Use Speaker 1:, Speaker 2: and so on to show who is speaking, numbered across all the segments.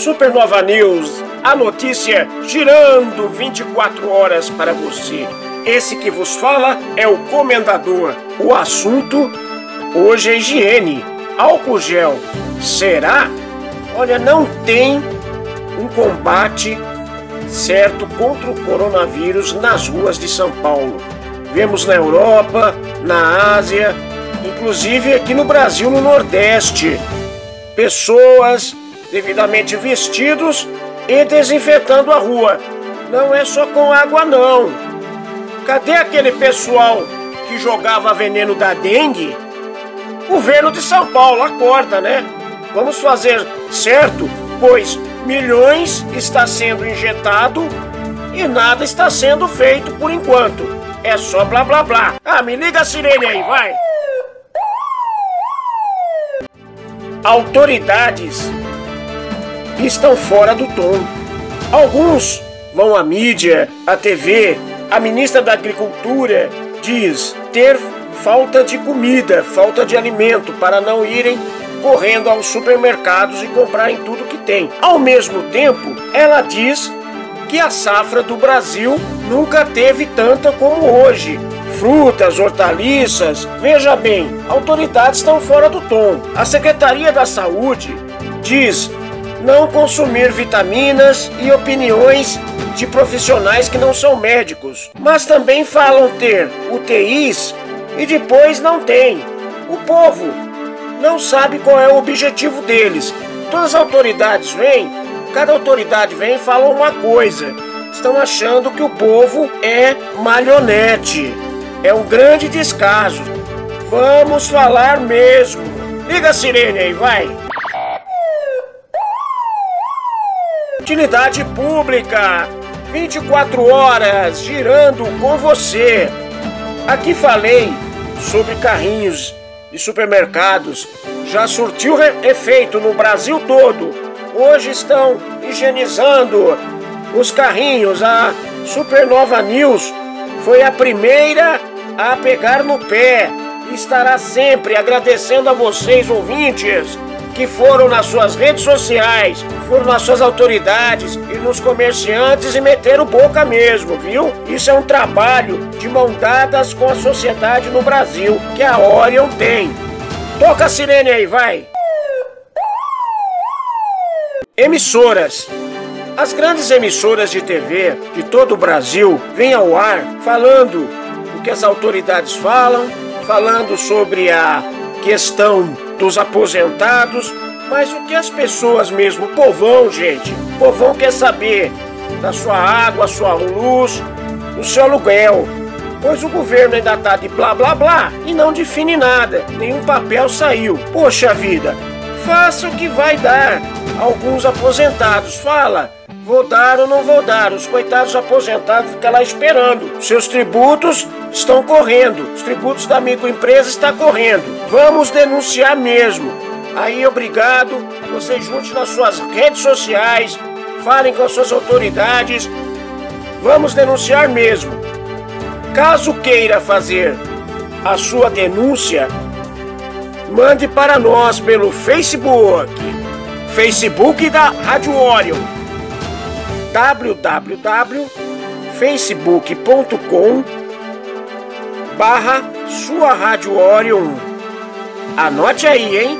Speaker 1: Supernova News, a notícia girando 24 horas para você. Esse que vos fala é o Comendador. O assunto hoje é higiene, álcool gel. Será? Olha, não tem um combate certo contra o coronavírus nas ruas de São Paulo. Vemos na Europa, na Ásia, inclusive aqui no Brasil, no Nordeste, pessoas devidamente vestidos e desinfetando a rua. Não é só com água não. Cadê aquele pessoal que jogava veneno da dengue? Governo de São Paulo, acorda, né? Vamos fazer certo, pois milhões está sendo injetado e nada está sendo feito por enquanto. É só blá blá blá. Ah, me liga a sirene aí, vai. Autoridades estão fora do tom. Alguns vão à mídia, à TV. A ministra da Agricultura diz ter falta de comida, falta de alimento para não irem correndo aos supermercados e comprarem tudo que tem. Ao mesmo tempo, ela diz que a safra do Brasil nunca teve tanta como hoje. Frutas, hortaliças, veja bem, autoridades estão fora do tom. A Secretaria da Saúde diz não consumir vitaminas e opiniões de profissionais que não são médicos, mas também falam ter UTIs e depois não tem. O povo não sabe qual é o objetivo deles. Todas as autoridades vêm, cada autoridade vem e fala uma coisa. Estão achando que o povo é marionete. É um grande descaso. Vamos falar mesmo. Liga a sirene aí, vai. Utilidade pública. 24 horas girando com você. Aqui falei sobre carrinhos de supermercados. Já surtiu efeito no Brasil todo. Hoje estão higienizando os carrinhos. A Supernova News foi a primeira a pegar no pé. Estará sempre agradecendo a vocês, ouvintes, que foram nas suas redes sociais, foram nas suas autoridades e nos comerciantes e meteram boca mesmo, viu? Isso é um trabalho de mão dadas com a sociedade no Brasil, que a Orion tem. Toca a sirene aí, vai! Emissoras. As grandes emissoras de TV de todo o Brasil vêm ao ar falando o que as autoridades falam, falando sobre a questão dos aposentados, mas o que as pessoas mesmo, o povão, gente, o povão quer saber da sua água, sua luz, do seu aluguel. Pois o governo ainda tá de blá blá blá e não define nada, nenhum papel saiu. Poxa vida, faça o que vai dar. Alguns aposentados, fala, vou dar ou não vou dar. Os coitados aposentados ficam lá esperando. Seus tributos estão correndo, os tributos da microempresa estão correndo. Vamos denunciar mesmo. Aí, obrigado. Você junte nas suas redes sociais, falem com as suas autoridades. Vamos denunciar mesmo. Caso queira fazer a sua denúncia, mande para nós pelo Facebook. Facebook da Rádio Orion. www.facebook.com barra sua Rádio Orion. Anote aí, hein?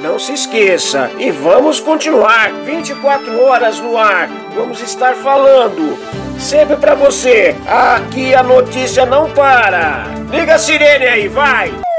Speaker 1: Não se esqueça e vamos continuar 24 horas no ar. Vamos estar falando sempre para você. Aqui a notícia não para. Liga a sirene aí, vai!